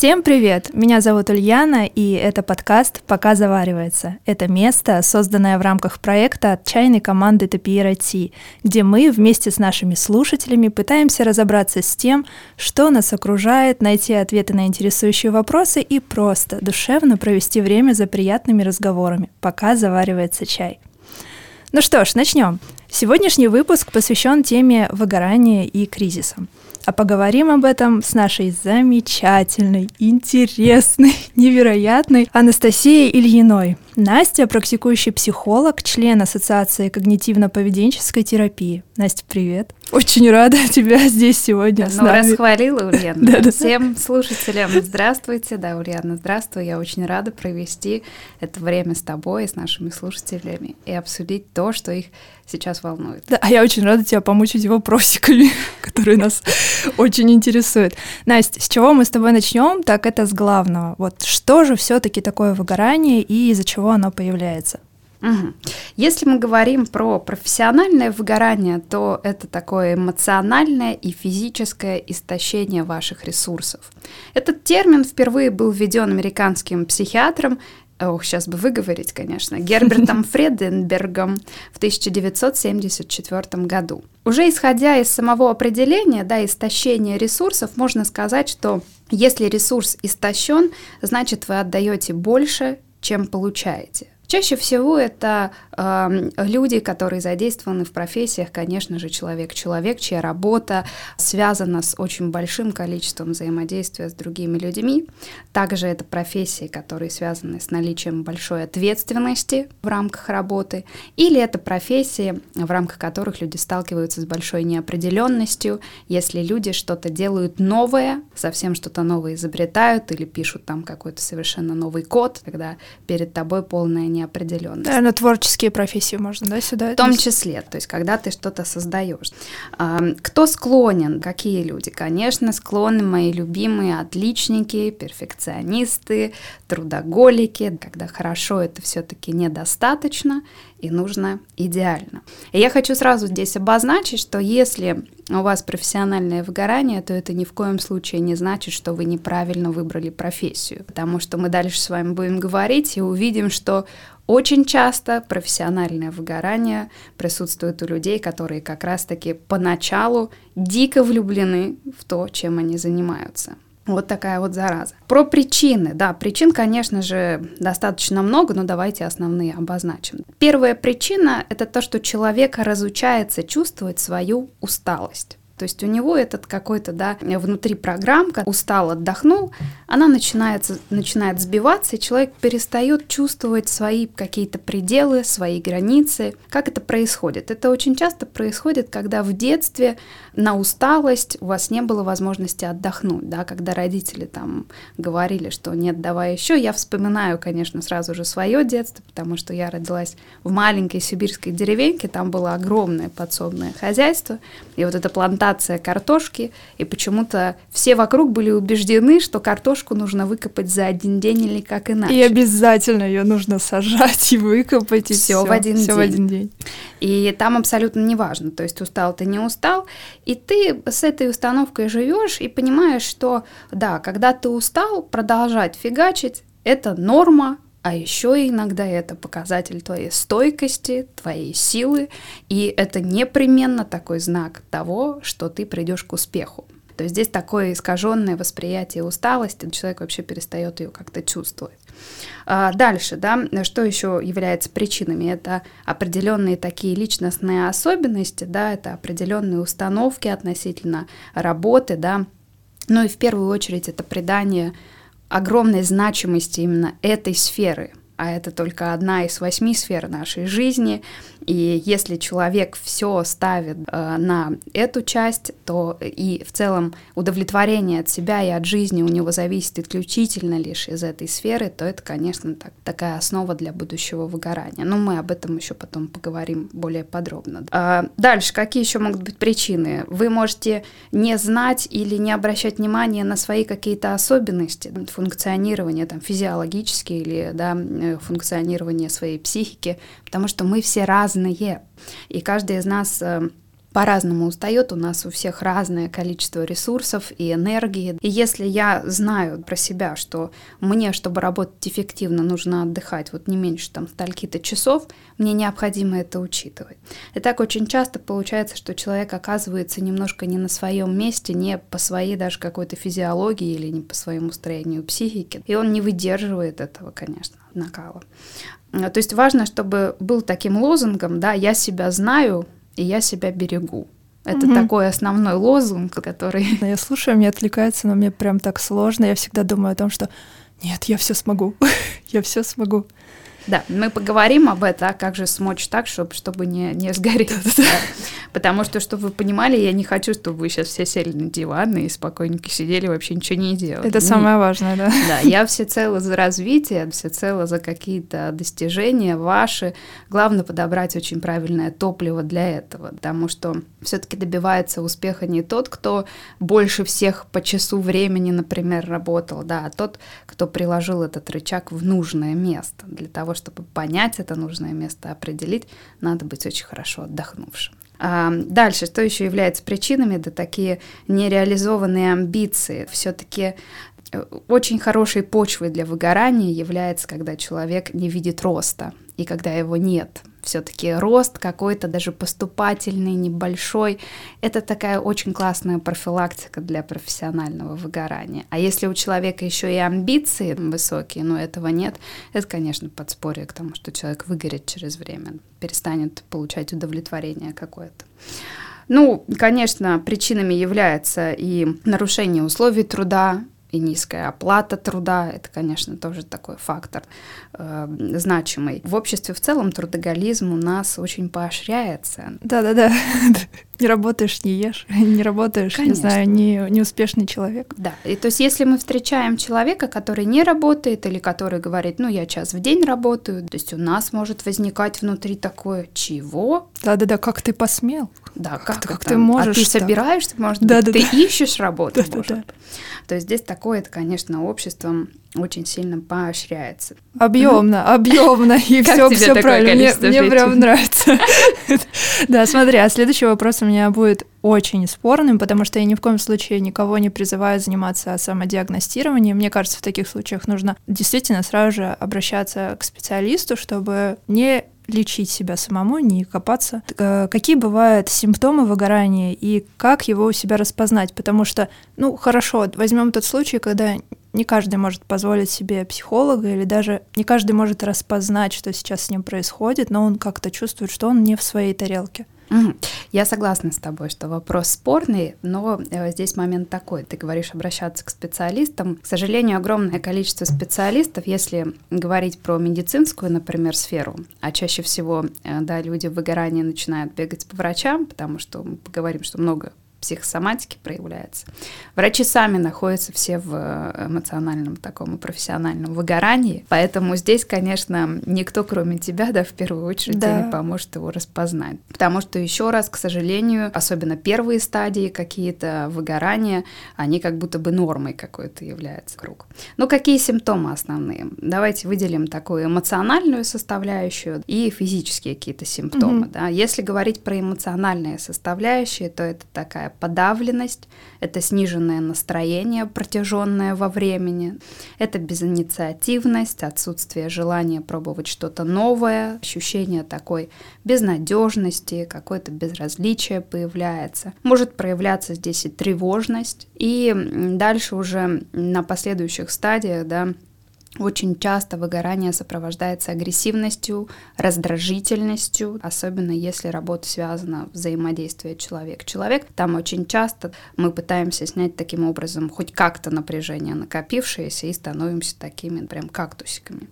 Всем привет! Меня зовут Ульяна, и это подкаст «Пока заваривается». Это место, созданное в рамках проекта от чайной команды IT, где мы вместе с нашими слушателями пытаемся разобраться с тем, что нас окружает, найти ответы на интересующие вопросы и просто душевно провести время за приятными разговорами, пока заваривается чай. Ну что ж, начнем. Сегодняшний выпуск посвящен теме выгорания и кризиса – а поговорим об этом с нашей замечательной, интересной, невероятной Анастасией Ильиной. Настя – практикующий психолог, член Ассоциации когнитивно-поведенческой терапии. Настя, привет. Очень рада тебя здесь сегодня ну, с нами. расхвалила, Ульяна. да, да. Всем слушателям здравствуйте. Да, Ульяна, здравствуй. Я очень рада провести это время с тобой и с нашими слушателями и обсудить то, что их сейчас волнует. Да, а я очень рада тебя помучить вопросиками, которые нас очень интересуют. Настя, с чего мы с тобой начнем? Так это с главного. Вот что же все-таки такое выгорание и из-за чего оно появляется? Угу. Если мы говорим про профессиональное выгорание, то это такое эмоциональное и физическое истощение ваших ресурсов. Этот термин впервые был введен американским психиатром ох, сейчас бы выговорить, конечно, Гербертом Фреденбергом в 1974 году. Уже исходя из самого определения, да, истощения ресурсов, можно сказать, что если ресурс истощен, значит вы отдаете больше, чем получаете. Чаще всего это э, люди, которые задействованы в профессиях, конечно же, человек-человек, чья работа связана с очень большим количеством взаимодействия с другими людьми. Также это профессии, которые связаны с наличием большой ответственности в рамках работы. Или это профессии, в рамках которых люди сталкиваются с большой неопределенностью, если люди что-то делают новое, совсем что-то новое изобретают или пишут там какой-то совершенно новый код, когда перед тобой полная неопределенность неопределенность. Наверное, творческие профессии можно, да, сюда? В том числе, то есть когда ты что-то создаешь. Кто склонен? Какие люди? Конечно, склонны мои любимые отличники, перфекционисты, трудоголики, когда хорошо это все-таки недостаточно и нужно идеально. И я хочу сразу здесь обозначить, что если у вас профессиональное выгорание, то это ни в коем случае не значит, что вы неправильно выбрали профессию, потому что мы дальше с вами будем говорить и увидим, что очень часто профессиональное выгорание присутствует у людей, которые как раз-таки поначалу дико влюблены в то, чем они занимаются. Вот такая вот зараза. Про причины. Да, причин, конечно же, достаточно много, но давайте основные обозначим. Первая причина – это то, что человек разучается чувствовать свою усталость. То есть у него этот какой-то, да, внутри программка, устал, отдохнул, она начинается, начинает сбиваться, и человек перестает чувствовать свои какие-то пределы, свои границы. Как это происходит? Это очень часто происходит, когда в детстве на усталость у вас не было возможности отдохнуть, да, когда родители там говорили, что нет, давай еще. Я вспоминаю, конечно, сразу же свое детство, потому что я родилась в маленькой сибирской деревеньке, там было огромное подсобное хозяйство, и вот эта плантация плантация картошки, и почему-то все вокруг были убеждены, что картошку нужно выкопать за один день или как иначе. И обязательно ее нужно сажать и выкопать, и все, в один все день. в один день. И там абсолютно не важно, то есть устал ты не устал, и ты с этой установкой живешь и понимаешь, что да, когда ты устал, продолжать фигачить это норма, а еще иногда это показатель твоей стойкости, твоей силы, и это непременно такой знак того, что ты придешь к успеху. То есть здесь такое искаженное восприятие усталости, человек вообще перестает ее как-то чувствовать. А дальше, да, что еще является причинами? Это определенные такие личностные особенности, да, это определенные установки относительно работы, да, ну и в первую очередь это придание огромной значимости именно этой сферы, а это только одна из восьми сфер нашей жизни, и если человек все ставит э, на эту часть, то и в целом удовлетворение от себя и от жизни у него зависит исключительно лишь из этой сферы, то это, конечно, так, такая основа для будущего выгорания. Но мы об этом еще потом поговорим более подробно. А дальше, какие еще могут быть причины? Вы можете не знать или не обращать внимания на свои какие-то особенности функционирования, там, физиологические или да, э, функционирования своей психики, потому что мы все разные разные. И каждый из нас э, по-разному устает, у нас у всех разное количество ресурсов и энергии. И если я знаю про себя, что мне, чтобы работать эффективно, нужно отдыхать вот не меньше там стольки-то часов, мне необходимо это учитывать. И так очень часто получается, что человек оказывается немножко не на своем месте, не по своей даже какой-то физиологии или не по своему строению психики. И он не выдерживает этого, конечно, накала. То есть важно, чтобы был таким лозунгом, да, я себя знаю, и я себя берегу. Это угу. такой основной лозунг, который... Я слушаю, мне отвлекается, но мне прям так сложно. Я всегда думаю о том, что нет, я все смогу, я все смогу. Да, мы поговорим об этом, а как же смочь так, чтобы, чтобы не, не сгореть. Да. Потому что, чтобы вы понимали, я не хочу, чтобы вы сейчас все сели на диван и спокойненько сидели, вообще ничего не делали. Это самое важное, да? Да, я всецело за развитие, всецело за какие-то достижения ваши. Главное подобрать очень правильное топливо для этого, потому что все-таки добивается успеха не тот, кто больше всех по часу времени, например, работал, да, а тот, кто приложил этот рычаг в нужное место для того, чтобы понять это нужное место, определить, надо быть очень хорошо отдохнувшим. А, дальше, что еще является причинами? Да такие нереализованные амбиции. Все-таки э, очень хорошей почвой для выгорания является, когда человек не видит роста и когда его нет все-таки рост какой-то даже поступательный, небольшой. Это такая очень классная профилактика для профессионального выгорания. А если у человека еще и амбиции высокие, но этого нет, это, конечно, подспорье к тому, что человек выгорит через время, перестанет получать удовлетворение какое-то. Ну, конечно, причинами является и нарушение условий труда, и низкая оплата труда, это, конечно, тоже такой фактор э, значимый. В обществе в целом трудоголизм у нас очень поощряется. Да-да-да. Не работаешь, не ешь, не работаешь, Конечно. не знаю, не, неуспешный человек. Да, и то есть если мы встречаем человека, который не работает или который говорит, ну, я час в день работаю, то есть у нас может возникать внутри такое, чего? Да-да-да, как ты посмел? Да, как, как, как ты можешь? А ты так? собираешься, может да, быть, да, ты да. ищешь работу, да, может да, да. То есть здесь такое, это, конечно, обществом очень сильно поощряется. Объемно, объемно, и все, все правильно. Мне, мне прям нравится. Да, смотри, а следующий вопрос у меня будет очень спорным, потому что я ни в коем случае никого не призываю заниматься самодиагностированием. Мне кажется, в таких случаях нужно действительно сразу же обращаться к специалисту, чтобы не лечить себя самому, не копаться. Э, какие бывают симптомы выгорания и как его у себя распознать? Потому что, ну, хорошо, возьмем тот случай, когда не каждый может позволить себе психолога, или даже не каждый может распознать, что сейчас с ним происходит, но он как-то чувствует, что он не в своей тарелке. Я согласна с тобой, что вопрос спорный, но э, здесь момент такой. Ты говоришь обращаться к специалистам. К сожалению, огромное количество специалистов, если говорить про медицинскую, например, сферу, а чаще всего, э, да, люди в выгорании начинают бегать по врачам, потому что мы поговорим, что много психосоматики проявляется. Врачи сами находятся все в э, эмоциональном таком и профессиональном выгорании, поэтому здесь, конечно, никто, кроме тебя, да, в первую очередь, да. не поможет его распознать. Потому что, еще раз, к сожалению, особенно первые стадии какие-то выгорания, они как будто бы нормой какой-то являются круг. Ну, какие симптомы основные? Давайте выделим такую эмоциональную составляющую и физические какие-то симптомы, угу. да. Если говорить про эмоциональные составляющие, то это такая подавленность, это сниженное настроение, протяженное во времени, это безинициативность, отсутствие желания пробовать что-то новое, ощущение такой безнадежности, какое-то безразличие появляется. Может проявляться здесь и тревожность, и дальше уже на последующих стадиях, да, очень часто выгорание сопровождается агрессивностью, раздражительностью, особенно если работа связана взаимодействие человек-человек. Там очень часто мы пытаемся снять таким образом хоть как-то напряжение накопившееся и становимся такими прям кактусиками.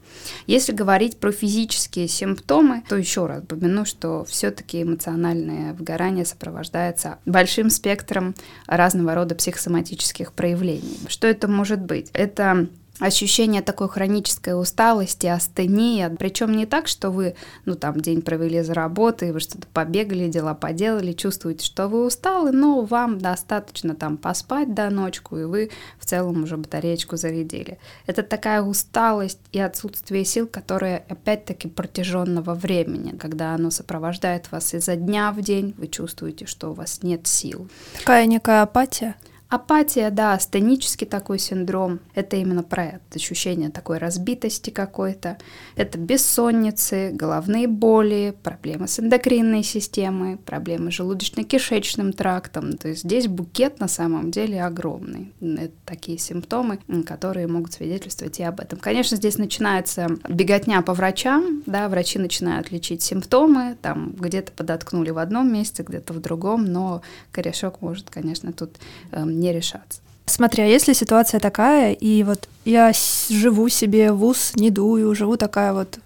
Если говорить про физические симптомы, то еще раз упомяну, что все-таки эмоциональное выгорание сопровождается большим спектром разного рода психосоматических проявлений. Что это может быть? Это ощущение такой хронической усталости, астении, причем не так, что вы, ну там, день провели за работой, вы что-то побегали, дела поделали, чувствуете, что вы усталы, но вам достаточно там поспать до ночку, и вы в целом уже батареечку зарядили. Это такая усталость и отсутствие сил, которые опять-таки протяженного времени, когда оно сопровождает вас изо дня в день, вы чувствуете, что у вас нет сил. Такая некая апатия. Апатия, да, астенический такой синдром, это именно про это, ощущение такой разбитости какой-то. Это бессонницы, головные боли, проблемы с эндокринной системой, проблемы с желудочно-кишечным трактом. То есть здесь букет на самом деле огромный. Это такие симптомы, которые могут свидетельствовать и об этом. Конечно, здесь начинается беготня по врачам, да, врачи начинают лечить симптомы, там где-то подоткнули в одном месте, где-то в другом, но корешок может, конечно, тут эм, не решаться. Смотри, а если ситуация такая, и вот я живу себе в ус, не дую, живу такая вот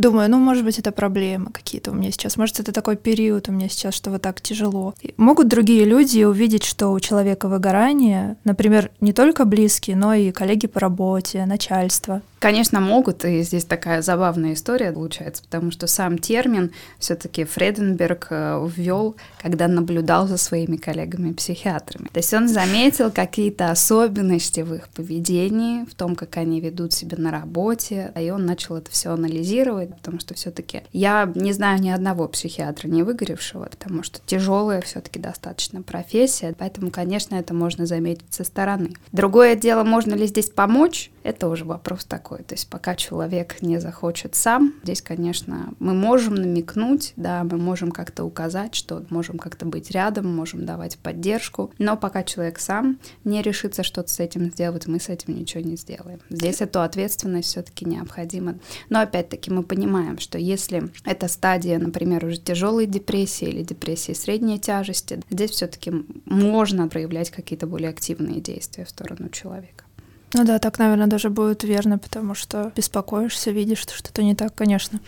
Думаю, ну, может быть, это проблемы какие-то у меня сейчас. Может, это такой период у меня сейчас, что вот так тяжело. И могут другие люди увидеть, что у человека выгорание, например, не только близкие, но и коллеги по работе, начальство. Конечно, могут, и здесь такая забавная история получается, потому что сам термин все-таки Фреденберг э, ввел, когда наблюдал за своими коллегами-психиатрами. То есть он заметил какие-то особенности в их поведении, в том, как они ведут себя на работе, и он начал это все анализировать, потому что все-таки я не знаю ни одного психиатра, не выгоревшего, потому что тяжелая все-таки достаточно профессия, поэтому, конечно, это можно заметить со стороны. Другое дело, можно ли здесь помочь, это уже вопрос такой. То есть пока человек не захочет сам, здесь, конечно, мы можем намекнуть, да, мы можем как-то указать, что можем как-то быть рядом, можем давать поддержку, но пока человек сам не решится что-то с этим сделать, мы с этим ничего не сделаем. Здесь эту ответственность все-таки необходима. Но опять-таки мы понимаем, что если эта стадия, например, уже тяжелой депрессии или депрессии средней тяжести, здесь все-таки можно проявлять какие-то более активные действия в сторону человека. Ну да, так, наверное, даже будет верно, потому что беспокоишься, видишь, что что-то не так, конечно.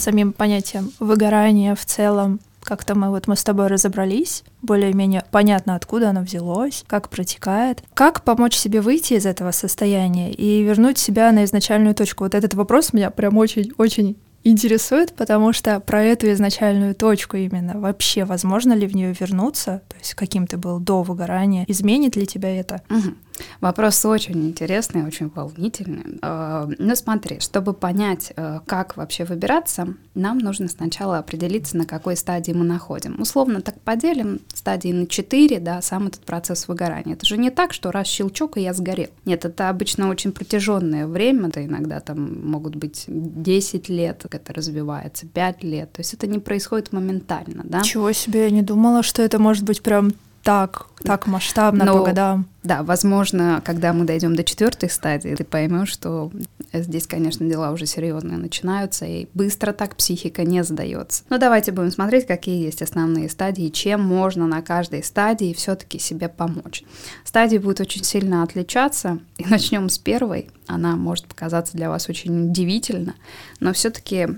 самим понятием выгорания в целом как-то мы вот мы с тобой разобрались, более-менее понятно, откуда оно взялось, как протекает. Как помочь себе выйти из этого состояния и вернуть себя на изначальную точку? Вот этот вопрос меня прям очень-очень интересует, потому что про эту изначальную точку именно вообще возможно ли в нее вернуться, то есть каким ты был до выгорания, изменит ли тебя это? Угу. Вопрос очень интересный, очень волнительный. Э, ну смотри, чтобы понять, э, как вообще выбираться, нам нужно сначала определиться, на какой стадии мы находим. Условно так поделим стадии на 4, да, сам этот процесс выгорания. Это же не так, что раз щелчок, и я сгорел. Нет, это обычно очень протяженное время, это иногда там могут быть 10 лет, это развивается, 5 лет. То есть это не происходит моментально, да. Чего себе, я не думала, что это может быть прям так, так масштабно Но, по годам. Да, возможно, когда мы дойдем до четвертой стадии, ты поймешь, что здесь, конечно, дела уже серьезные начинаются, и быстро так психика не сдается. Но давайте будем смотреть, какие есть основные стадии, чем можно на каждой стадии все-таки себе помочь. Стадии будут очень сильно отличаться, и начнем с первой. Она может показаться для вас очень удивительно, но все-таки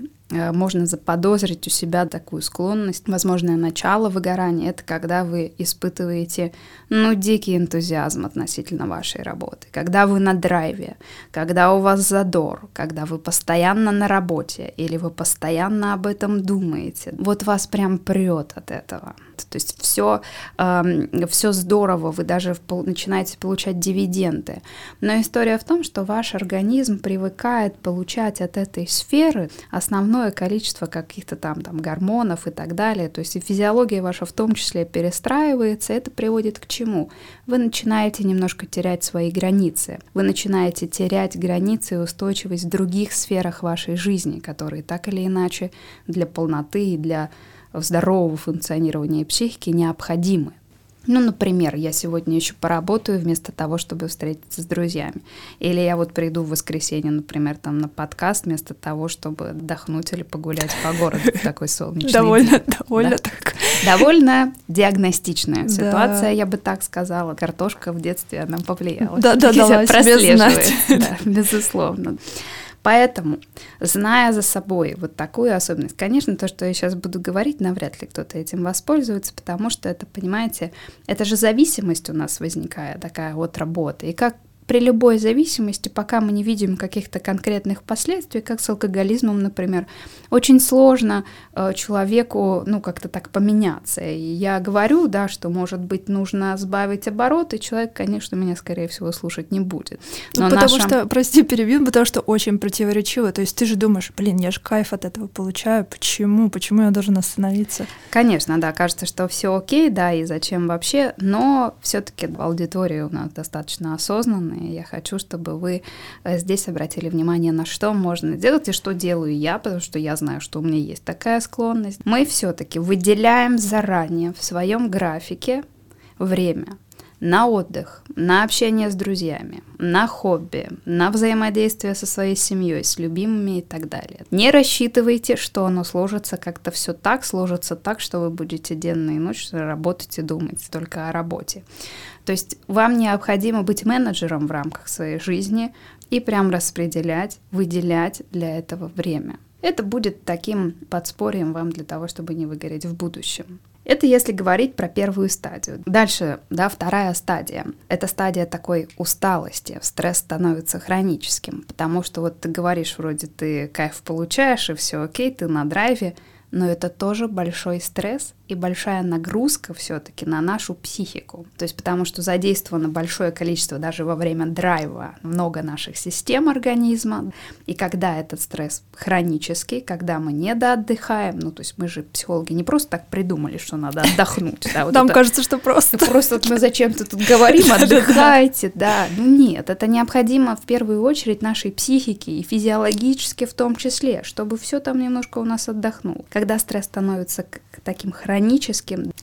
можно заподозрить у себя такую склонность. Возможное начало выгорания — это когда вы испытываете, ну, дикий энтузиазм относительно вашей работы, когда вы на драйве, когда у вас задор, когда вы постоянно на работе или вы постоянно об этом думаете. Вот вас прям прет от этого. То есть все, э, все здорово, вы даже начинаете получать дивиденды. Но история в том, что ваш организм привыкает получать от этой сферы основное количество каких-то там, там гормонов и так далее. То есть физиология ваша в том числе перестраивается. Это приводит к чему? Вы начинаете немножко терять свои границы. Вы начинаете терять границы и устойчивость в других сферах вашей жизни, которые так или иначе для полноты и для здорового функционирования психики необходимы. Ну, например, я сегодня еще поработаю вместо того, чтобы встретиться с друзьями. Или я вот приду в воскресенье, например, там на подкаст вместо того, чтобы отдохнуть или погулять по городу в такой солнечный довольно, день. Довольно так. Довольно диагностичная ситуация, я бы так сказала. Картошка в детстве, она повлияла. Да, да, да, прослеживает. Да, безусловно. Поэтому, зная за собой вот такую особенность, конечно, то, что я сейчас буду говорить, навряд ли кто-то этим воспользуется, потому что это, понимаете, это же зависимость у нас возникает такая от работы. И как при любой зависимости, пока мы не видим каких-то конкретных последствий, как с алкоголизмом, например, очень сложно э, человеку, ну, как-то так поменяться. И я говорю, да, что, может быть, нужно сбавить обороты, человек, конечно, меня, скорее всего, слушать не будет. Но ну, потому наша... что, прости, перебью, потому что очень противоречиво. То есть ты же думаешь, блин, я же кайф от этого получаю, почему, почему я должен остановиться? Конечно, да, кажется, что все окей, да, и зачем вообще, но все-таки аудитория у нас достаточно осознанная, стороны. Я хочу, чтобы вы э, здесь обратили внимание на что можно делать и что делаю я, потому что я знаю, что у меня есть такая склонность. Мы все-таки выделяем заранее в своем графике время на отдых, на общение с друзьями, на хобби, на взаимодействие со своей семьей, с любимыми и так далее. Не рассчитывайте, что оно сложится как-то все так, сложится так, что вы будете денно и ночь работать и думать только о работе. То есть вам необходимо быть менеджером в рамках своей жизни и прям распределять, выделять для этого время. Это будет таким подспорьем вам для того, чтобы не выгореть в будущем. Это если говорить про первую стадию. Дальше, да, вторая стадия. Это стадия такой усталости. Стресс становится хроническим, потому что вот ты говоришь, вроде ты кайф получаешь, и все окей, ты на драйве, но это тоже большой стресс и большая нагрузка все-таки на нашу психику. То есть потому что задействовано большое количество даже во время драйва много наших систем организма. И когда этот стресс хронический, когда мы не доотдыхаем, ну то есть мы же психологи не просто так придумали, что надо отдохнуть. Да, вот Нам это, кажется, что просто. Просто вот мы зачем-то тут говорим, отдыхайте, да. Ну нет, это необходимо в первую очередь нашей психике и физиологически в том числе, чтобы все там немножко у нас отдохнуло когда стресс становится таким хроническим,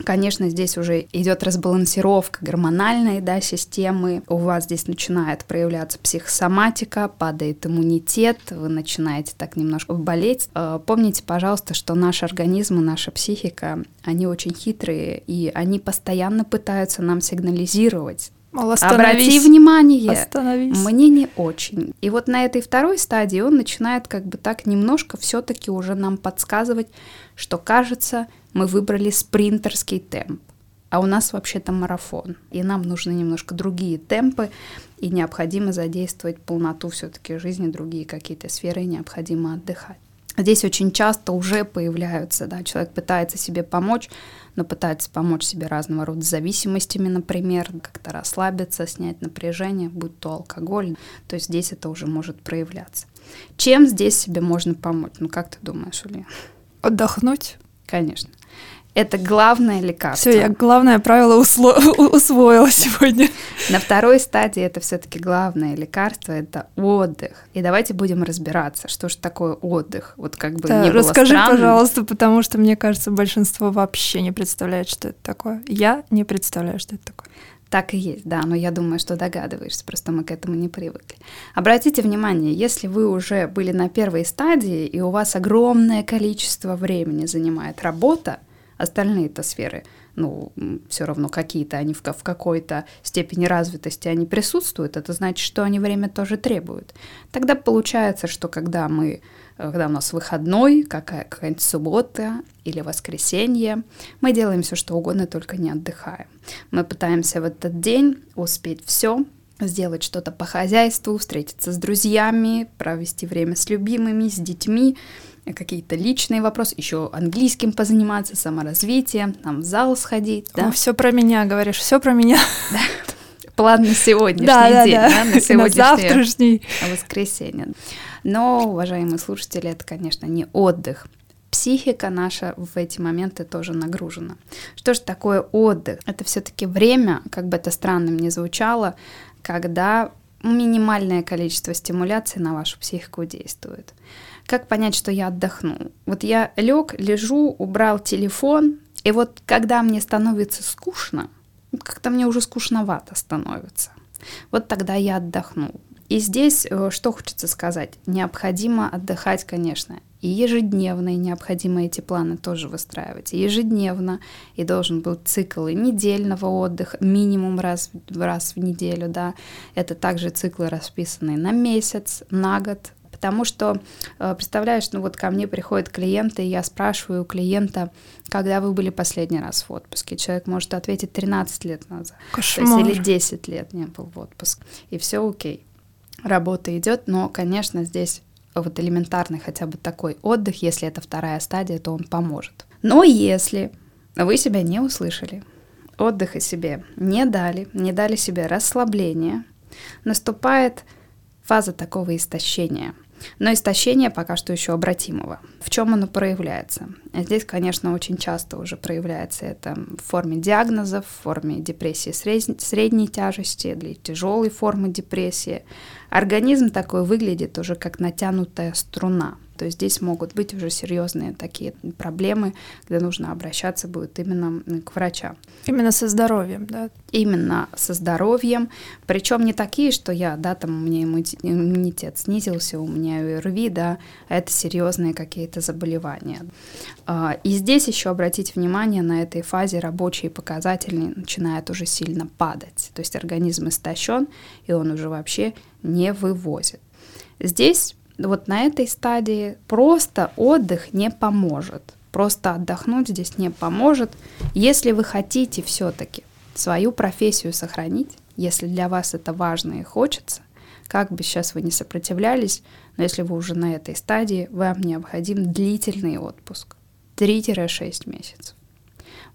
конечно, здесь уже идет разбалансировка гормональной да, системы, у вас здесь начинает проявляться психосоматика, падает иммунитет, вы начинаете так немножко болеть. Э, помните, пожалуйста, что наш организм и наша психика, они очень хитрые, и они постоянно пытаются нам сигнализировать, Мол, Обрати внимание, остановись. мне не очень. И вот на этой второй стадии он начинает как бы так немножко все-таки уже нам подсказывать, что кажется, мы выбрали спринтерский темп, а у нас вообще-то марафон, и нам нужны немножко другие темпы, и необходимо задействовать полноту все-таки жизни, другие какие-то сферы, и необходимо отдыхать. Здесь очень часто уже появляются, да, человек пытается себе помочь, но пытается помочь себе разного рода зависимостями, например, как-то расслабиться, снять напряжение, будь то алкоголь, то есть здесь это уже может проявляться. Чем здесь себе можно помочь? Ну, как ты думаешь, Улья? Отдохнуть. Конечно. Это главное лекарство. Все, я главное правило усло... усвоила сегодня. На второй стадии это все-таки главное лекарство это отдых. И давайте будем разбираться, что же такое отдых. Вот как бы да, не было Расскажи, странным. пожалуйста, потому что мне кажется, большинство вообще не представляет, что это такое. Я не представляю, что это такое. Так и есть, да, но я думаю, что догадываешься, просто мы к этому не привыкли. Обратите внимание, если вы уже были на первой стадии, и у вас огромное количество времени занимает работа, остальные-то сферы, ну, все равно какие-то они в, в какой-то степени развитости они присутствуют, это значит, что они время тоже требуют. Тогда получается, что когда мы когда у нас выходной, какая, какая-нибудь суббота или воскресенье, мы делаем все, что угодно, только не отдыхаем. Мы пытаемся в этот день успеть все, сделать что-то по хозяйству, встретиться с друзьями, провести время с любимыми, с детьми, какие-то личные вопросы, еще английским позаниматься, саморазвитием, там в зал сходить. Да? О, все про меня говоришь, все про меня. Да. План на сегодняшний да, день, да, да. на сегодняшнее на завтрашний. воскресенье. Но, уважаемые слушатели, это, конечно, не отдых. Психика наша в эти моменты тоже нагружена. Что же такое отдых? Это все-таки время, как бы это странным ни звучало, когда минимальное количество стимуляции на вашу психику действует. Как понять, что я отдохну? Вот я лег, лежу, убрал телефон, и вот когда мне становится скучно, как-то мне уже скучновато становится, вот тогда я отдохну. И здесь э, что хочется сказать? Необходимо отдыхать, конечно, и ежедневно, и необходимо эти планы тоже выстраивать. И ежедневно, и должен быть цикл и недельного отдыха, минимум раз, раз в неделю, да. Это также циклы, расписанные на месяц, на год, Потому что, э, представляешь, ну вот ко мне приходят клиенты, и я спрашиваю у клиента, когда вы были последний раз в отпуске. Человек может ответить 13 лет назад. Кошмар. То есть или 10 лет не был в отпуск. И все окей. Работа идет, но, конечно, здесь вот элементарный хотя бы такой отдых, если это вторая стадия, то он поможет. Но если вы себя не услышали, отдыха себе не дали, не дали себе расслабления, наступает фаза такого истощения. Но истощение пока что еще обратимого. В чем оно проявляется? Здесь, конечно, очень часто уже проявляется это в форме диагнозов, в форме депрессии средней тяжести или тяжелой формы депрессии. Организм такой выглядит уже как натянутая струна – то есть здесь могут быть уже серьезные такие проблемы, где нужно обращаться будет именно к врачам. Именно со здоровьем, да? Именно со здоровьем. Причем не такие, что я, да, там у меня иммунитет снизился, у меня ОРВИ, да, а это серьезные какие-то заболевания. А, и здесь еще обратить внимание на этой фазе рабочие показатели начинают уже сильно падать. То есть организм истощен, и он уже вообще не вывозит. Здесь вот на этой стадии просто отдых не поможет. Просто отдохнуть здесь не поможет. Если вы хотите все-таки свою профессию сохранить, если для вас это важно и хочется, как бы сейчас вы не сопротивлялись, но если вы уже на этой стадии, вам необходим длительный отпуск. 3-6 месяцев.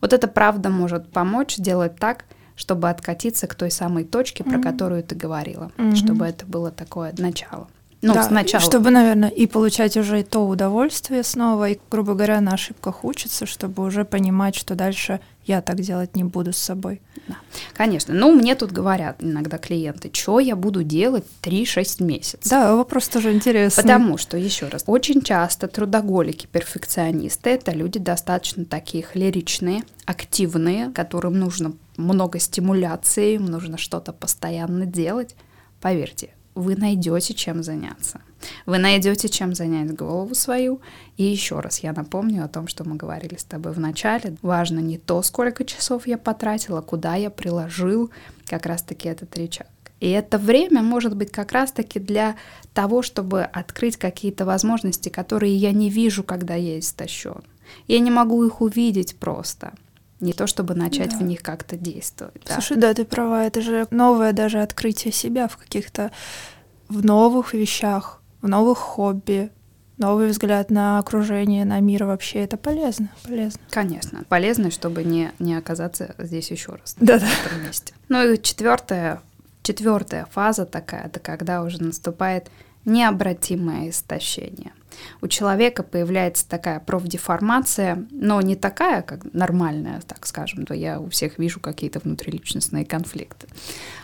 Вот это правда может помочь сделать так, чтобы откатиться к той самой точке, mm-hmm. про которую ты говорила, mm-hmm. чтобы это было такое начало. Ну, да, сначала. Чтобы, наверное, и получать уже и то удовольствие снова, и, грубо говоря, на ошибках учиться, чтобы уже понимать, что дальше я так делать не буду с собой. Да, конечно. Ну, мне тут говорят иногда клиенты, что я буду делать 3-6 месяцев. Да, вопрос тоже интересный. Потому что, еще раз, очень часто трудоголики, перфекционисты — это люди достаточно такие лиричные, активные, которым нужно много стимуляции, им нужно что-то постоянно делать. Поверьте, вы найдете чем заняться. Вы найдете чем занять голову свою. И еще раз я напомню о том, что мы говорили с тобой в начале. Важно не то, сколько часов я потратила, куда я приложил как раз-таки этот рычаг. И это время может быть как раз-таки для того, чтобы открыть какие-то возможности, которые я не вижу, когда я истощен. Я не могу их увидеть просто. Не то, чтобы начать да. в них как-то действовать. Слушай, да. да, ты права, это же новое даже открытие себя в каких-то в новых вещах, в новых хобби, новый взгляд на окружение, на мир вообще. Это полезно, полезно. Конечно, полезно, чтобы не, не оказаться здесь еще раз. Да-да. В этом месте. Ну и четвертая, четвертая фаза такая, это когда уже наступает необратимое истощение – у человека появляется такая профдеформация, но не такая, как нормальная, так скажем, то я у всех вижу какие-то внутриличностные конфликты,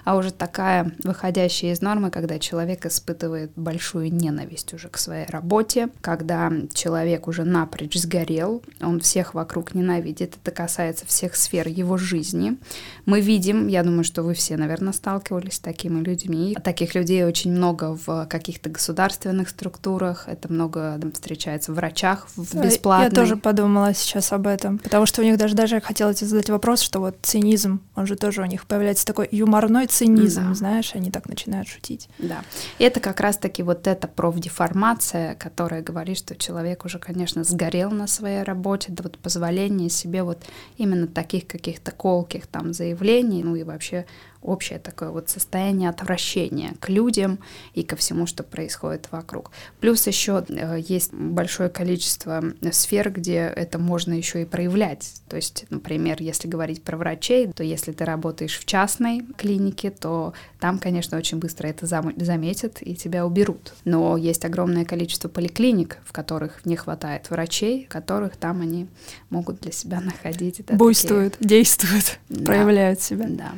а уже такая, выходящая из нормы, когда человек испытывает большую ненависть уже к своей работе, когда человек уже напрочь сгорел, он всех вокруг ненавидит, это касается всех сфер его жизни. Мы видим, я думаю, что вы все, наверное, сталкивались с такими людьми. Таких людей очень много в каких-то государственных структурах, это много много встречается в врачах в бесплатной. Я тоже подумала сейчас об этом, потому что у них даже даже хотела тебе задать вопрос, что вот цинизм, он же тоже у них появляется такой юморной цинизм, да. знаешь, они так начинают шутить. Да, и это как раз-таки вот эта профдеформация, которая говорит, что человек уже, конечно, сгорел на своей работе, да вот позволение себе вот именно таких каких-то колких там заявлений, ну и вообще общее такое вот состояние отвращения к людям и ко всему, что происходит вокруг. Плюс еще э, есть большое количество сфер, где это можно еще и проявлять. То есть, например, если говорить про врачей, то если ты работаешь в частной клинике, то там, конечно, очень быстро это заметят и тебя уберут. Но есть огромное количество поликлиник, в которых не хватает врачей, которых там они могут для себя находить. Это Буйствуют, такие... действуют, да, проявляют себя. Да.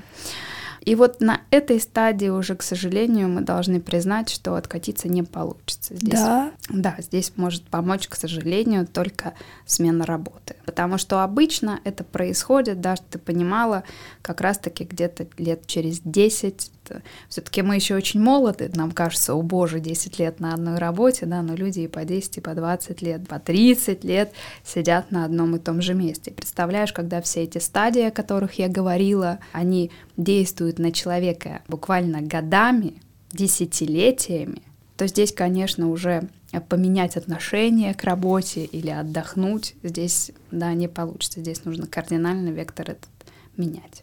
И вот на этой стадии уже, к сожалению, мы должны признать, что откатиться не получится. Здесь, да? Да, здесь может помочь, к сожалению, только смена работы. Потому что обычно это происходит, даже ты понимала, как раз-таки где-то лет через 10 все-таки мы еще очень молоды, нам кажется, о боже, 10 лет на одной работе, да, но люди и по 10, и по 20 лет, по 30 лет сидят на одном и том же месте. Представляешь, когда все эти стадии, о которых я говорила, они действуют на человека буквально годами, десятилетиями, то здесь, конечно, уже поменять отношение к работе или отдохнуть здесь, да, не получится. Здесь нужно кардинально вектор этот менять.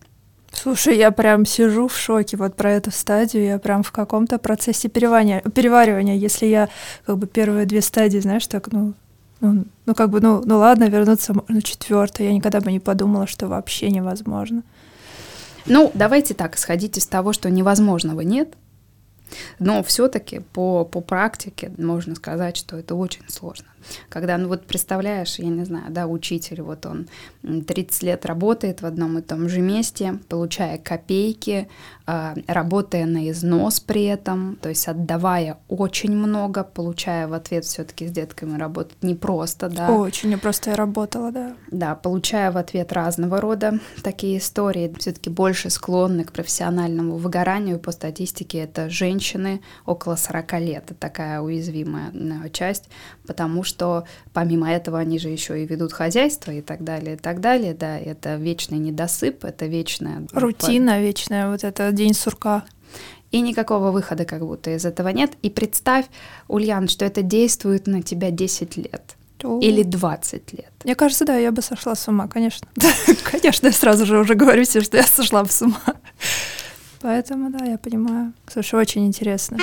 Слушай, я прям сижу в шоке вот про эту стадию, я прям в каком-то процессе переваривания, переваривания. Если я как бы первые две стадии, знаешь, так, ну, ну, ну как бы, ну, ну ладно, вернуться на четвертую, я никогда бы не подумала, что вообще невозможно. Ну, давайте так, сходите с того, что невозможного нет, но все-таки по, по практике можно сказать, что это очень сложно. Когда, ну вот представляешь, я не знаю, да, учитель, вот он 30 лет работает в одном и том же месте, получая копейки, а, работая на износ при этом, то есть отдавая очень много, получая в ответ все-таки с детками работать непросто, да. Очень непросто я работала, да. Да, получая в ответ разного рода такие истории, все-таки больше склонны к профессиональному выгоранию по статистике это женщины около 40 лет, это такая уязвимая часть, потому что помимо этого они же еще и ведут хозяйство и так далее, и так далее, да, это вечный недосып, это вечная... Рутина вечная, вот это день сурка. И никакого выхода как будто из этого нет. И представь, Ульян, что это действует на тебя 10 лет. О. Или 20 лет. Мне кажется, да, я бы сошла с ума, конечно. конечно, я сразу же уже говорю себе, что я сошла с ума. Поэтому, да, я понимаю. Слушай, очень интересно.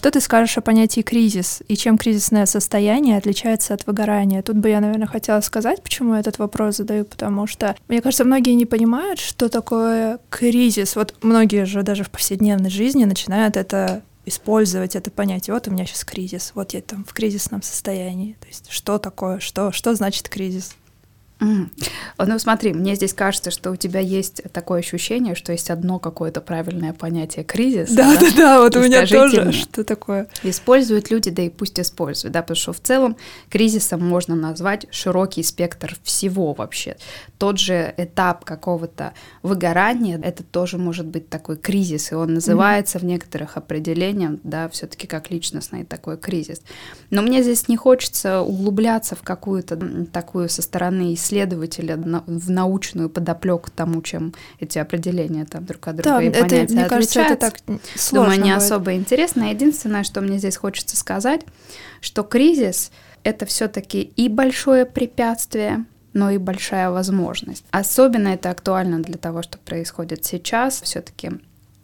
Что ты скажешь о понятии кризис и чем кризисное состояние отличается от выгорания? Тут бы я, наверное, хотела сказать, почему я этот вопрос задаю, потому что, мне кажется, многие не понимают, что такое кризис. Вот многие же даже в повседневной жизни начинают это использовать это понятие. Вот у меня сейчас кризис, вот я там в кризисном состоянии. То есть что такое, что, что значит кризис? Ну смотри, мне здесь кажется, что у тебя есть такое ощущение, что есть одно какое-то правильное понятие кризис. Да, да, да, да вот и у меня тоже. Мне, что такое? Используют люди, да и пусть используют, да, потому что в целом кризисом можно назвать широкий спектр всего вообще. Тот же этап какого-то выгорания, это тоже может быть такой кризис, и он называется mm-hmm. в некоторых определениях, да, все-таки как личностный такой кризис. Но мне здесь не хочется углубляться в какую-то такую со стороны исследования исследователя в научную подоплеку тому, чем эти определения там друг от друга да, и понятия это, мне кажется, это так сложно Думаю, не будет. особо интересно. Единственное, что мне здесь хочется сказать, что кризис — это все таки и большое препятствие, но и большая возможность. Особенно это актуально для того, что происходит сейчас. все таки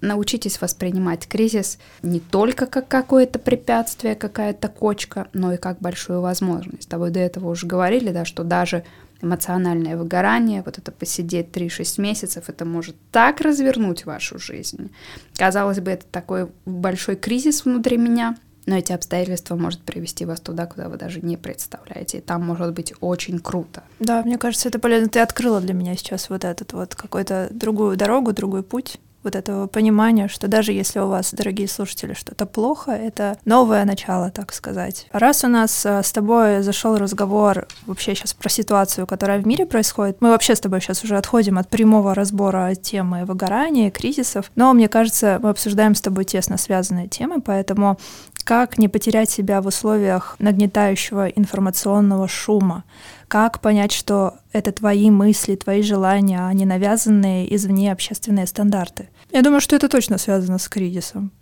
научитесь воспринимать кризис не только как какое-то препятствие, какая-то кочка, но и как большую возможность. С тобой до этого уже говорили, да, что даже эмоциональное выгорание, вот это посидеть 3-6 месяцев, это может так развернуть вашу жизнь. Казалось бы, это такой большой кризис внутри меня, но эти обстоятельства может привести вас туда, куда вы даже не представляете. И там может быть очень круто. Да, мне кажется, это полезно. Ты открыла для меня сейчас вот этот вот какой-то другую дорогу, другой путь вот этого понимания, что даже если у вас, дорогие слушатели, что-то плохо, это новое начало, так сказать. Раз у нас э, с тобой зашел разговор вообще сейчас про ситуацию, которая в мире происходит, мы вообще с тобой сейчас уже отходим от прямого разбора темы выгорания, кризисов, но мне кажется, мы обсуждаем с тобой тесно связанные темы, поэтому как не потерять себя в условиях нагнетающего информационного шума? Как понять, что это твои мысли, твои желания, а не навязанные извне общественные стандарты? Я думаю, что это точно связано с кризисом.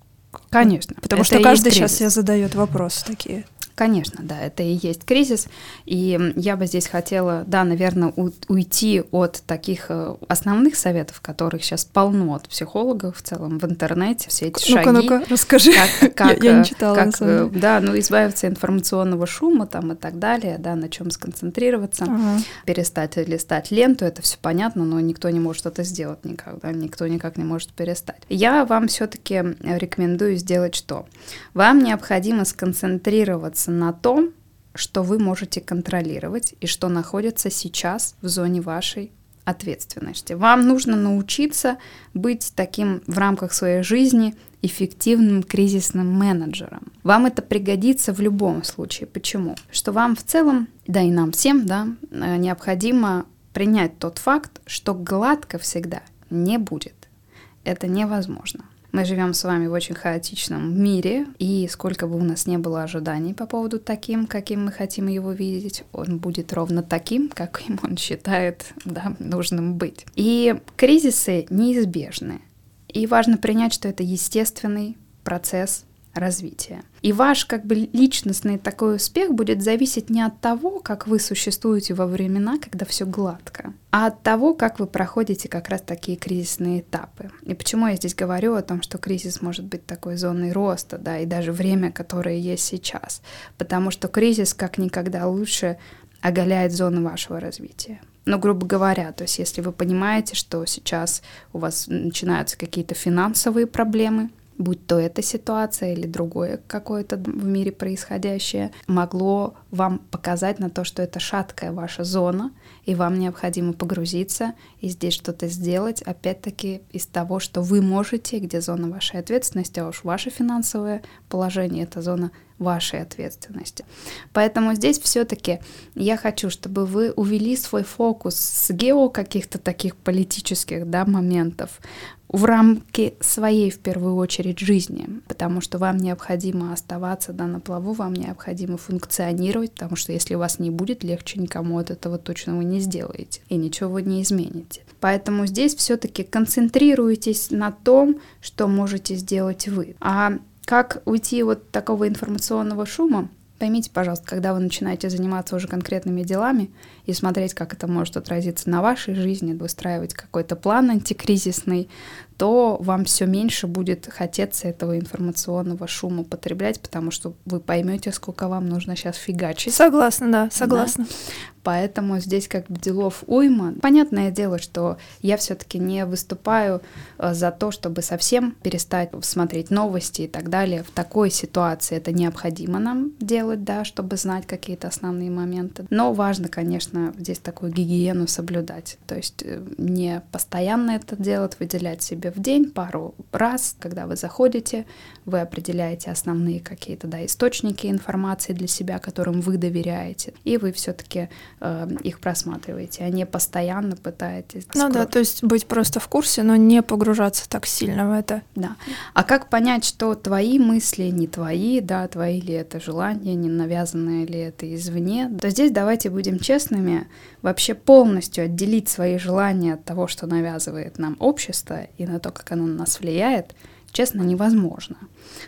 Конечно. Потому что каждый сейчас себе задает вопросы такие. Конечно, да, это и есть кризис. И я бы здесь хотела, да, наверное, уйти от таких э, основных советов, которых сейчас полно от психологов в целом в интернете, все эти ну-ка, шаги. Ну-ка, расскажи. Как, как, я, я не читала. Как, э, да, ну, избавиться от информационного шума там и так далее, да, на чем сконцентрироваться, ага. перестать листать ленту, это все понятно, но никто не может это сделать никогда, никто никак не может перестать. Я вам все-таки рекомендую сделать что? Вам необходимо сконцентрироваться концентрироваться на том, что вы можете контролировать и что находится сейчас в зоне вашей ответственности. Вам нужно научиться быть таким в рамках своей жизни эффективным кризисным менеджером. Вам это пригодится в любом случае. Почему? Что вам в целом, да и нам всем, да, э, необходимо принять тот факт, что гладко всегда не будет. Это невозможно. Мы живем с вами в очень хаотичном мире, и сколько бы у нас не было ожиданий по поводу таким, каким мы хотим его видеть, он будет ровно таким, каким он считает да, нужным быть. И кризисы неизбежны. И важно принять, что это естественный процесс развития. И ваш как бы личностный такой успех будет зависеть не от того, как вы существуете во времена, когда все гладко, а от того, как вы проходите как раз такие кризисные этапы. И почему я здесь говорю о том, что кризис может быть такой зоной роста, да, и даже время, которое есть сейчас. Потому что кризис как никогда лучше оголяет зону вашего развития. Ну, грубо говоря, то есть если вы понимаете, что сейчас у вас начинаются какие-то финансовые проблемы, будь то эта ситуация или другое какое-то в мире происходящее, могло вам показать на то, что это шаткая ваша зона, и вам необходимо погрузиться и здесь что-то сделать, опять-таки из того, что вы можете, где зона вашей ответственности, а уж ваше финансовое положение — это зона вашей ответственности. Поэтому здесь все-таки я хочу, чтобы вы увели свой фокус с гео каких-то таких политических да, моментов в рамки своей, в первую очередь, жизни, потому что вам необходимо оставаться да, на плаву, вам необходимо функционировать, потому что если вас не будет легче, никому от этого точно вы не сделаете, и ничего вы не измените. Поэтому здесь все-таки концентрируйтесь на том, что можете сделать вы. А как уйти от такого информационного шума? Поймите, пожалуйста, когда вы начинаете заниматься уже конкретными делами и смотреть, как это может отразиться на вашей жизни, выстраивать какой-то план антикризисный, то вам все меньше будет хотеться этого информационного шума потреблять, потому что вы поймете, сколько вам нужно сейчас фигачить. Согласна, да, согласна. Да? Поэтому здесь как бы делов уйма. Понятное дело, что я все-таки не выступаю э, за то, чтобы совсем перестать смотреть новости и так далее. В такой ситуации это необходимо нам делать, да, чтобы знать какие-то основные моменты. Но важно, конечно, здесь такую гигиену соблюдать. То есть э, не постоянно это делать, выделять себе в день пару раз, когда вы заходите, вы определяете основные какие-то да, источники информации для себя, которым вы доверяете, и вы все-таки э, их просматриваете, а не постоянно пытаетесь. Ну да, то есть быть просто в курсе, но не погружаться так сильно в это. Да. А как понять, что твои мысли не твои, да, твои ли это желания, не навязанное ли это извне? То здесь давайте будем честными, вообще полностью отделить свои желания от того, что навязывает нам общество, и на то, как оно на нас влияет, честно, невозможно.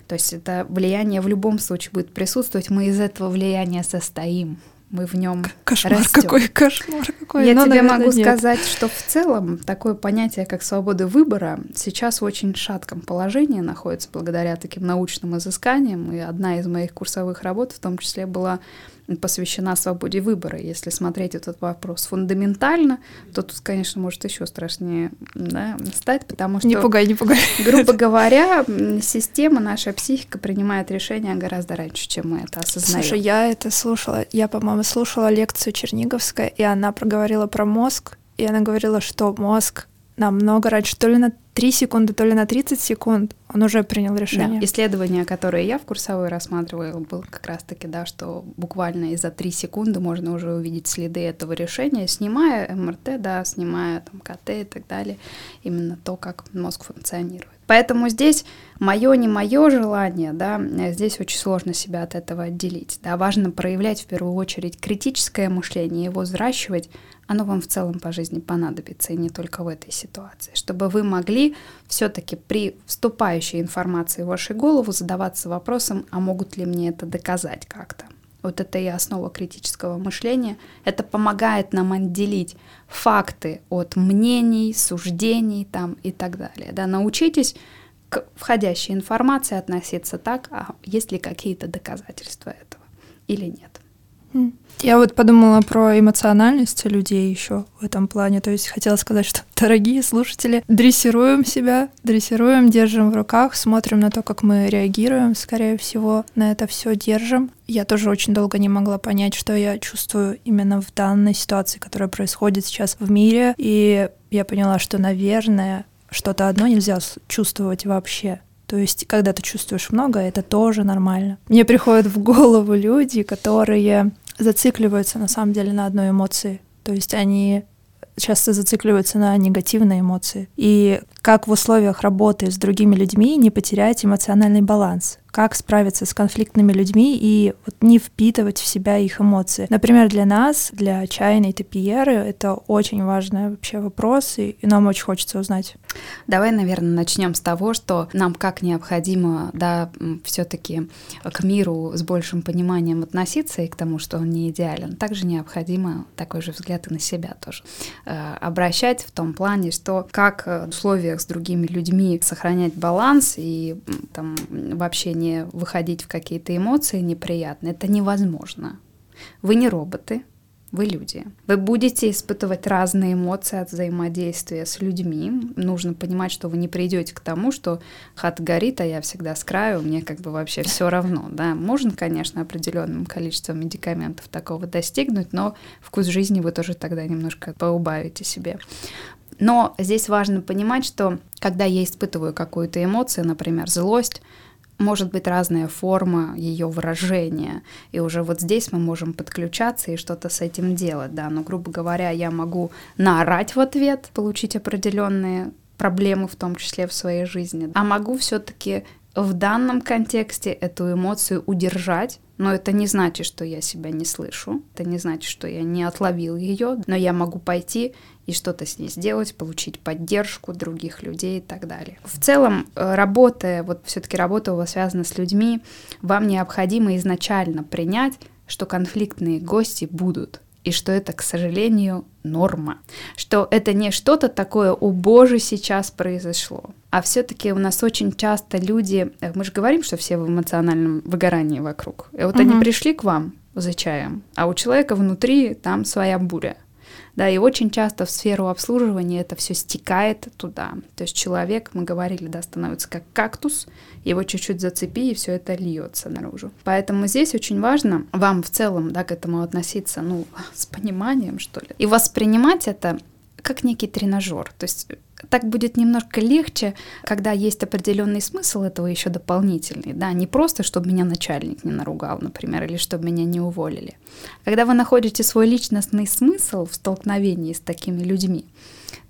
То есть это влияние в любом случае будет присутствовать, мы из этого влияния состоим мы в нем кошмар растем. какой кошмар какой я Но, тебе наверное, могу нет. сказать что в целом такое понятие как свобода выбора сейчас в очень шатком положении находится благодаря таким научным изысканиям и одна из моих курсовых работ в том числе была посвящена свободе выбора. Если смотреть этот вопрос фундаментально, то тут, конечно, может еще страшнее да, стать, потому что... Не пугай, не пугай. Грубо говоря, система, наша психика принимает решения гораздо раньше, чем мы это осознаем. Слушай, я это слушала, я, по-моему, слушала лекцию Черниговская, и она проговорила про мозг, и она говорила, что мозг намного раньше, то ли на 3 секунды, то ли на 30 секунд он уже принял решение. Да. Исследование, которое я в курсовой рассматривала, было как раз-таки, да, что буквально из за 3 секунды можно уже увидеть следы этого решения, снимая МРТ, да, снимая там КТ и так далее, именно то, как мозг функционирует. Поэтому здесь мое не мое желание, да, здесь очень сложно себя от этого отделить. Да, важно проявлять в первую очередь критическое мышление, его взращивать, оно вам в целом по жизни понадобится, и не только в этой ситуации, чтобы вы могли все-таки при вступающей информации в вашу голову задаваться вопросом, а могут ли мне это доказать как-то. Вот это и основа критического мышления. Это помогает нам отделить факты от мнений, суждений там, и так далее. Да, научитесь к входящей информации относиться так, а есть ли какие-то доказательства этого или нет. Я вот подумала про эмоциональность людей еще в этом плане. То есть хотела сказать, что, дорогие слушатели, дрессируем себя, дрессируем, держим в руках, смотрим на то, как мы реагируем, скорее всего, на это все держим. Я тоже очень долго не могла понять, что я чувствую именно в данной ситуации, которая происходит сейчас в мире. И я поняла, что, наверное, что-то одно нельзя чувствовать вообще. То есть, когда ты чувствуешь много, это тоже нормально. Мне приходят в голову люди, которые зацикливаются на самом деле на одной эмоции. То есть они часто зацикливаются на негативные эмоции. И как в условиях работы с другими людьми не потерять эмоциональный баланс как справиться с конфликтными людьми и вот не впитывать в себя их эмоции. Например, для нас, для чайной топиеры, это очень важный вообще вопрос, и, нам очень хочется узнать. Давай, наверное, начнем с того, что нам как необходимо, да, все-таки к миру с большим пониманием относиться и к тому, что он не идеален. Также необходимо такой же взгляд и на себя тоже э, обращать в том плане, что как в условиях с другими людьми сохранять баланс и там вообще не не выходить в какие-то эмоции неприятные, это невозможно. Вы не роботы, вы люди. Вы будете испытывать разные эмоции от взаимодействия с людьми. Нужно понимать, что вы не придете к тому, что хат горит, а я всегда с краю, мне как бы вообще все равно. Да? Можно, конечно, определенным количеством медикаментов такого достигнуть, но вкус жизни вы тоже тогда немножко поубавите себе. Но здесь важно понимать, что когда я испытываю какую-то эмоцию, например, злость, может быть разная форма ее выражения. И уже вот здесь мы можем подключаться и что-то с этим делать, да. Но, грубо говоря, я могу наорать в ответ, получить определенные проблемы, в том числе в своей жизни. А могу все-таки в данном контексте эту эмоцию удержать, но это не значит, что я себя не слышу, это не значит, что я не отловил ее, но я могу пойти и что-то с ней сделать, получить поддержку других людей и так далее. В целом, э, работая, вот все-таки работа у вас связана с людьми, вам необходимо изначально принять, что конфликтные гости будут, и что это, к сожалению, норма, что это не что-то такое, о боже, сейчас произошло, а все-таки у нас очень часто люди, э, мы же говорим, что все в эмоциональном выгорании вокруг, и вот угу. они пришли к вам за чаем, а у человека внутри там своя буря. Да, и очень часто в сферу обслуживания это все стекает туда. То есть человек, мы говорили, да, становится как кактус, его чуть-чуть зацепи, и все это льется наружу. Поэтому здесь очень важно вам в целом, да, к этому относиться, ну, с пониманием, что ли, и воспринимать это как некий тренажер. То есть так будет немножко легче, когда есть определенный смысл этого еще дополнительный, да, не просто, чтобы меня начальник не наругал, например, или чтобы меня не уволили. Когда вы находите свой личностный смысл в столкновении с такими людьми,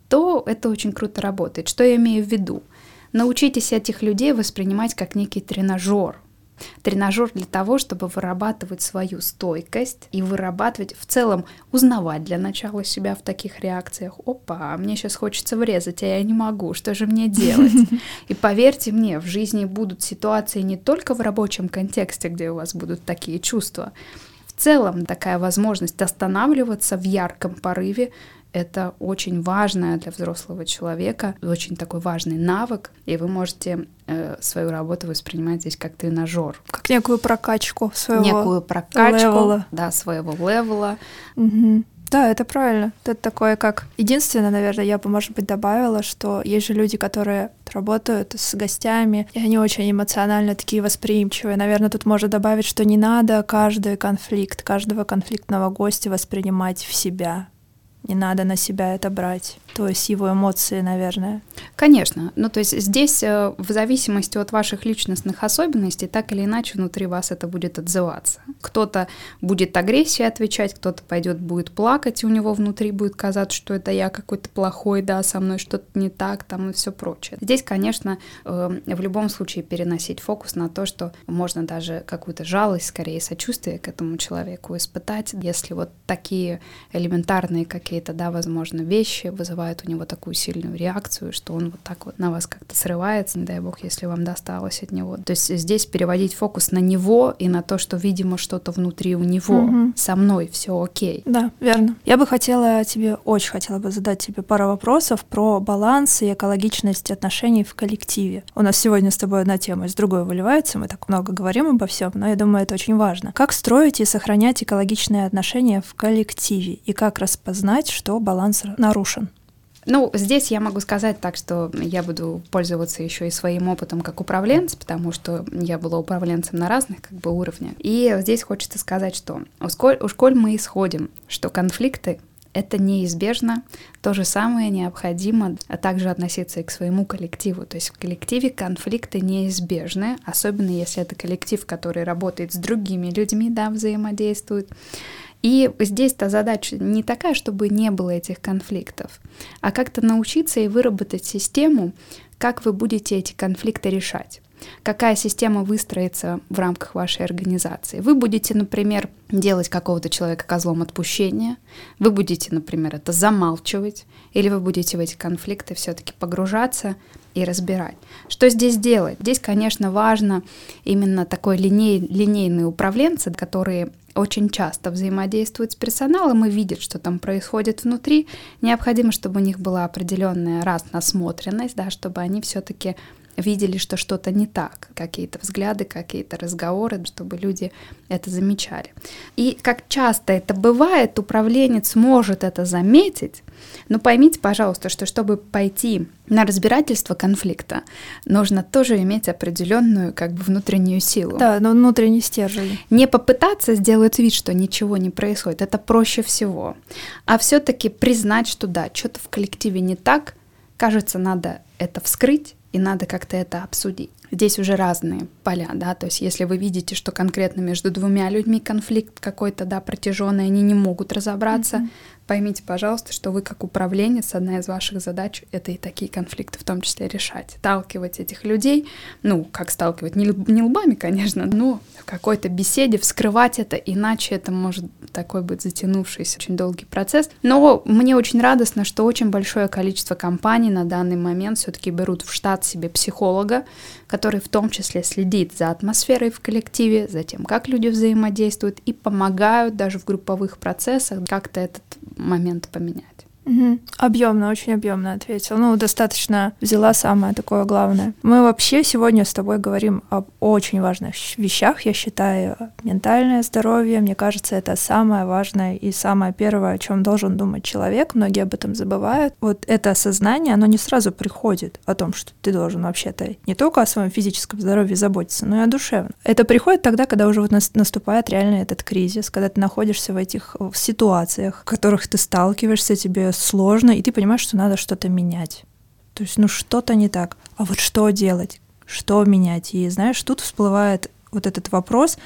то это очень круто работает. Что я имею в виду? Научитесь этих людей воспринимать как некий тренажер, Тренажер для того, чтобы вырабатывать свою стойкость и вырабатывать в целом, узнавать для начала себя в таких реакциях. Опа, мне сейчас хочется врезать, а я не могу, что же мне делать? И поверьте мне, в жизни будут ситуации не только в рабочем контексте, где у вас будут такие чувства, в целом такая возможность останавливаться в ярком порыве это очень важное для взрослого человека, очень такой важный навык, и вы можете э, свою работу воспринимать здесь как тренажер. Как некую прокачку своего Некую прокачку, левела. да, своего левела. Угу. Да, это правильно. Это такое как... Единственное, наверное, я бы, может быть, добавила, что есть же люди, которые работают с гостями, и они очень эмоционально такие восприимчивые. Наверное, тут можно добавить, что не надо каждый конфликт, каждого конфликтного гостя воспринимать в себя не надо на себя это брать. То есть его эмоции, наверное. Конечно. Ну, то есть здесь э, в зависимости от ваших личностных особенностей, так или иначе внутри вас это будет отзываться. Кто-то будет агрессией отвечать, кто-то пойдет будет плакать, и у него внутри будет казаться, что это я какой-то плохой, да, со мной что-то не так, там и все прочее. Здесь, конечно, э, в любом случае переносить фокус на то, что можно даже какую-то жалость, скорее сочувствие к этому человеку испытать, если вот такие элементарные какие-то, да, возможно, вещи вызывают вызывает у него такую сильную реакцию, что он вот так вот на вас как-то срывается, не дай бог, если вам досталось от него. То есть здесь переводить фокус на него и на то, что, видимо, что-то внутри у него. Угу. Со мной все окей. Да, верно. Я бы хотела тебе, очень хотела бы задать тебе пару вопросов про баланс и экологичность отношений в коллективе. У нас сегодня с тобой одна тема из другой выливается, мы так много говорим обо всем, но я думаю, это очень важно. Как строить и сохранять экологичные отношения в коллективе и как распознать, что баланс нарушен? Ну, здесь я могу сказать так, что я буду пользоваться еще и своим опытом как управленец, потому что я была управленцем на разных как бы уровнях. И здесь хочется сказать, что у школь мы исходим, что конфликты это неизбежно. То же самое необходимо а также относиться и к своему коллективу. То есть в коллективе конфликты неизбежны, особенно если это коллектив, который работает с другими людьми, да, взаимодействует. И здесь-то задача не такая, чтобы не было этих конфликтов, а как-то научиться и выработать систему, как вы будете эти конфликты решать какая система выстроится в рамках вашей организации. Вы будете, например, делать какого-то человека козлом отпущения, вы будете, например, это замалчивать, или вы будете в эти конфликты все-таки погружаться и разбирать. Что здесь делать? Здесь, конечно, важно именно такой линей, линейные управленцы, которые очень часто взаимодействуют с персоналом и видят, что там происходит внутри. Необходимо, чтобы у них была определенная раз да, чтобы они все-таки видели, что что-то не так, какие-то взгляды, какие-то разговоры, чтобы люди это замечали. И как часто это бывает, управленец может это заметить, но поймите, пожалуйста, что чтобы пойти на разбирательство конфликта, нужно тоже иметь определенную как бы внутреннюю силу. Да, но внутренний стержень. Не попытаться сделать вид, что ничего не происходит, это проще всего, а все-таки признать, что да, что-то в коллективе не так, кажется, надо это вскрыть, и надо как-то это обсудить. Здесь уже разные поля, да, то есть если вы видите, что конкретно между двумя людьми конфликт какой-то, да, протяженный, они не могут разобраться, mm-hmm. Поймите, пожалуйста, что вы как управленец, одна из ваших задач — это и такие конфликты в том числе решать. Сталкивать этих людей, ну, как сталкивать, не, не лбами, конечно, но в какой-то беседе вскрывать это, иначе это может такой быть затянувшийся, очень долгий процесс. Но мне очень радостно, что очень большое количество компаний на данный момент все таки берут в штат себе психолога, который в том числе следит за атмосферой в коллективе, за тем, как люди взаимодействуют и помогают даже в групповых процессах как-то этот момент поменять. Угу. Объемно, очень объемно ответил. Ну, достаточно взяла самое такое главное. Мы вообще сегодня с тобой говорим об очень важных вещах, я считаю. Ментальное здоровье, мне кажется, это самое важное и самое первое, о чем должен думать человек. Многие об этом забывают. Вот это осознание, оно не сразу приходит о том, что ты должен вообще-то не только о своем физическом здоровье заботиться, но и о душевном. Это приходит тогда, когда уже вот наступает реально этот кризис, когда ты находишься в этих ситуациях, в которых ты сталкиваешься, тебе сложно, и ты понимаешь, что надо что-то менять. То есть, ну что-то не так. А вот что делать? Что менять? И знаешь, тут всплывает вот этот вопрос,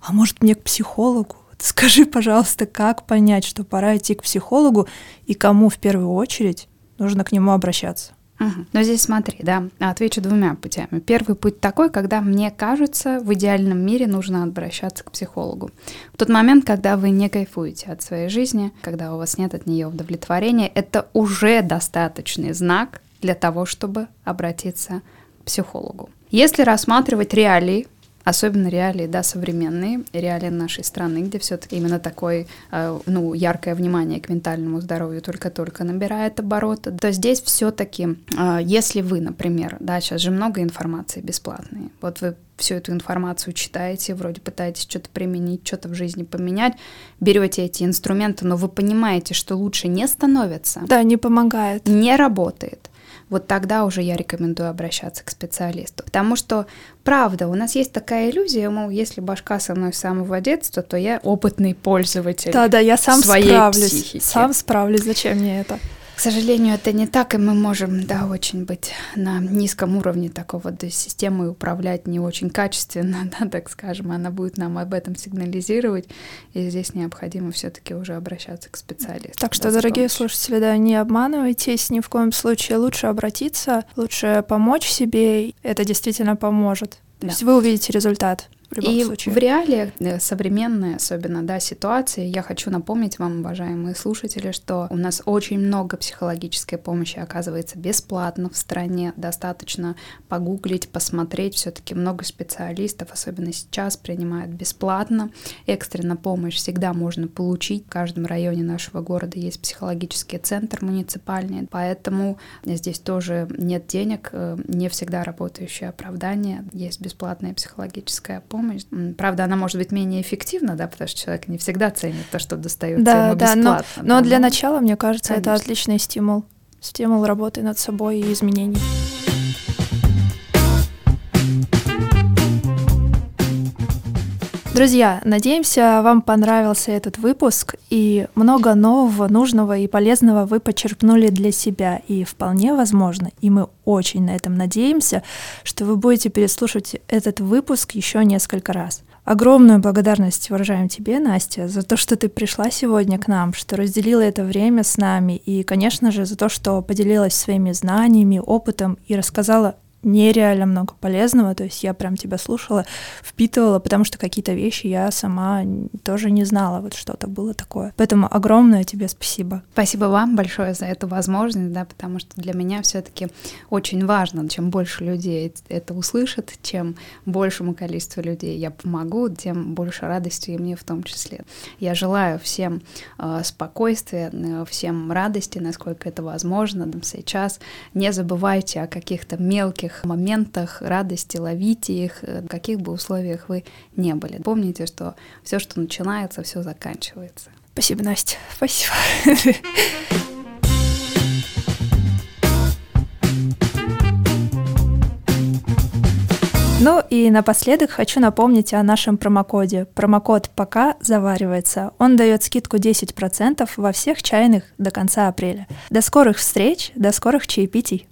а может мне к психологу? Скажи, пожалуйста, как понять, что пора идти к психологу и кому в первую очередь нужно к нему обращаться? Но здесь смотри, да, отвечу двумя путями. Первый путь такой, когда мне кажется, в идеальном мире нужно обращаться к психологу. В тот момент, когда вы не кайфуете от своей жизни, когда у вас нет от нее удовлетворения, это уже достаточный знак для того, чтобы обратиться к психологу. Если рассматривать реалии особенно реалии, да, современные, реалии нашей страны, где все-таки именно такое, э, ну, яркое внимание к ментальному здоровью только-только набирает обороты, то здесь все-таки, э, если вы, например, да, сейчас же много информации бесплатной, вот вы всю эту информацию читаете, вроде пытаетесь что-то применить, что-то в жизни поменять, берете эти инструменты, но вы понимаете, что лучше не становится. Да, не помогает. Не работает вот тогда уже я рекомендую обращаться к специалисту. Потому что, правда, у нас есть такая иллюзия, мол, если башка со мной с самого детства, то я опытный пользователь. Да, да, я сам своей справлюсь. Психики. Сам справлюсь, зачем мне это? К сожалению, это не так, и мы можем, да, очень быть на низком уровне такого да, системы управлять не очень качественно, да, так скажем, она будет нам об этом сигнализировать, и здесь необходимо все-таки уже обращаться к специалисту. Так что, да, дорогие слушатели, да, не обманывайтесь ни в коем случае, лучше обратиться, лучше помочь себе, это действительно поможет. Да. То есть вы увидите результат в любом и случае. в реалиях э, современной, особенно, да, ситуации, я хочу напомнить вам, уважаемые слушатели, что у нас очень много психологической помощи оказывается бесплатно в стране. Достаточно погуглить, посмотреть. Все-таки много специалистов, особенно сейчас, принимают бесплатно. Экстренно помощь всегда можно получить. В каждом районе нашего города есть психологический центр муниципальный, поэтому здесь тоже нет денег, э, не всегда работающее оправдание. Есть бесплатная психологическая помощь помощь. Правда, она может быть менее эффективна, да, потому что человек не всегда ценит то, что достается да, ему бесплатно. Да, но, но для начала, мне кажется, Конечно. это отличный стимул. Стимул работы над собой и изменений. Друзья, надеемся, вам понравился этот выпуск, и много нового, нужного и полезного вы почерпнули для себя. И вполне возможно, и мы очень на этом надеемся, что вы будете переслушать этот выпуск еще несколько раз. Огромную благодарность выражаем тебе, Настя, за то, что ты пришла сегодня к нам, что разделила это время с нами, и, конечно же, за то, что поделилась своими знаниями, опытом и рассказала нереально много полезного, то есть я прям тебя слушала, впитывала, потому что какие-то вещи я сама тоже не знала, вот что-то было такое. Поэтому огромное тебе спасибо. Спасибо вам большое за эту возможность, да, потому что для меня все-таки очень важно, чем больше людей это услышат, чем большему количеству людей я помогу, тем больше радости и мне в том числе. Я желаю всем э, спокойствия, э, всем радости, насколько это возможно сейчас. Не забывайте о каких-то мелких маленьких моментах радости, ловите их, э, в каких бы условиях вы не были. Помните, что все, что начинается, все заканчивается. Спасибо, Настя. Спасибо. Ну и напоследок хочу напомнить о нашем промокоде. Промокод «Пока заваривается». Он дает скидку 10% во всех чайных до конца апреля. До скорых встреч, до скорых чаепитий.